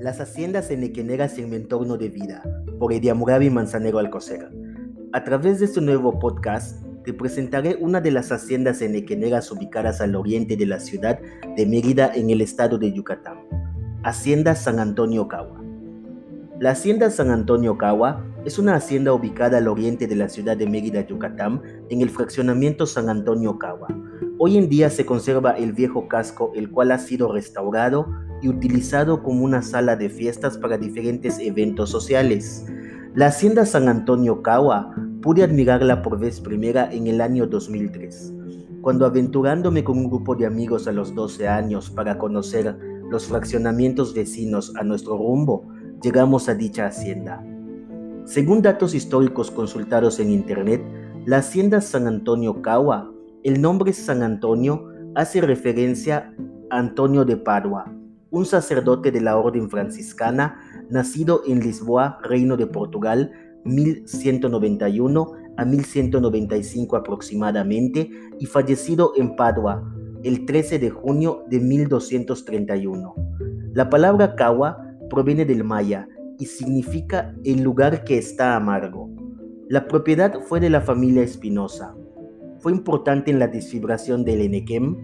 Las haciendas enequeneras en mi entorno de vida, por Ediamurabi Manzanero Alcocer. A través de este nuevo podcast, te presentaré una de las haciendas enequeneras ubicadas al oriente de la ciudad de Mérida en el estado de Yucatán. Hacienda San Antonio Cagua. La Hacienda San Antonio Cagua es una hacienda ubicada al oriente de la ciudad de Mérida, Yucatán, en el fraccionamiento San Antonio Cagua. Hoy en día se conserva el viejo casco, el cual ha sido restaurado y utilizado como una sala de fiestas para diferentes eventos sociales. La hacienda San Antonio Cagua pude admirarla por vez primera en el año 2003, cuando aventurándome con un grupo de amigos a los 12 años para conocer los fraccionamientos vecinos a nuestro rumbo, llegamos a dicha hacienda. Según datos históricos consultados en Internet, la hacienda San Antonio Cagua, el nombre San Antonio hace referencia a Antonio de Padua, un sacerdote de la orden franciscana nacido en Lisboa, Reino de Portugal, 1191 a 1195 aproximadamente, y fallecido en Padua el 13 de junio de 1231. La palabra Cagua proviene del maya y significa el lugar que está amargo. La propiedad fue de la familia Espinosa. Fue importante en la desfibración del Enequem.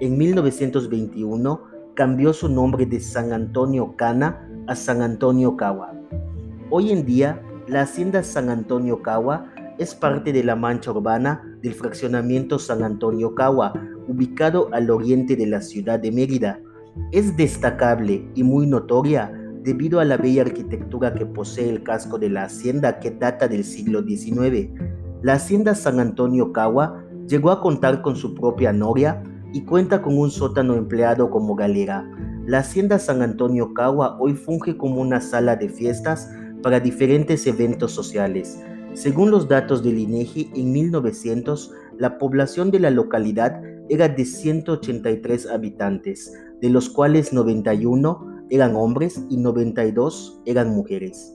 En 1921 cambió su nombre de San Antonio Cana a San Antonio Cagua. Hoy en día, la hacienda San Antonio Cagua es parte de la mancha urbana del fraccionamiento San Antonio Cagua, ubicado al oriente de la ciudad de Mérida. Es destacable y muy notoria debido a la bella arquitectura que posee el casco de la hacienda que data del siglo XIX. La hacienda San Antonio Cagua llegó a contar con su propia noria y cuenta con un sótano empleado como galera. La hacienda San Antonio Cagua hoy funge como una sala de fiestas para diferentes eventos sociales. Según los datos del INEGI, en 1900 la población de la localidad era de 183 habitantes, de los cuales 91 eran hombres y 92 eran mujeres.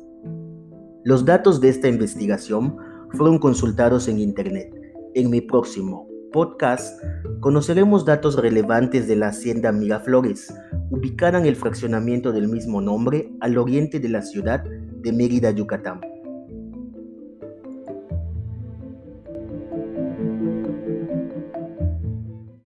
Los datos de esta investigación fueron consultados en Internet. En mi próximo podcast conoceremos datos relevantes de la hacienda Miraflores, ubicada en el fraccionamiento del mismo nombre al oriente de la ciudad de Mérida, Yucatán.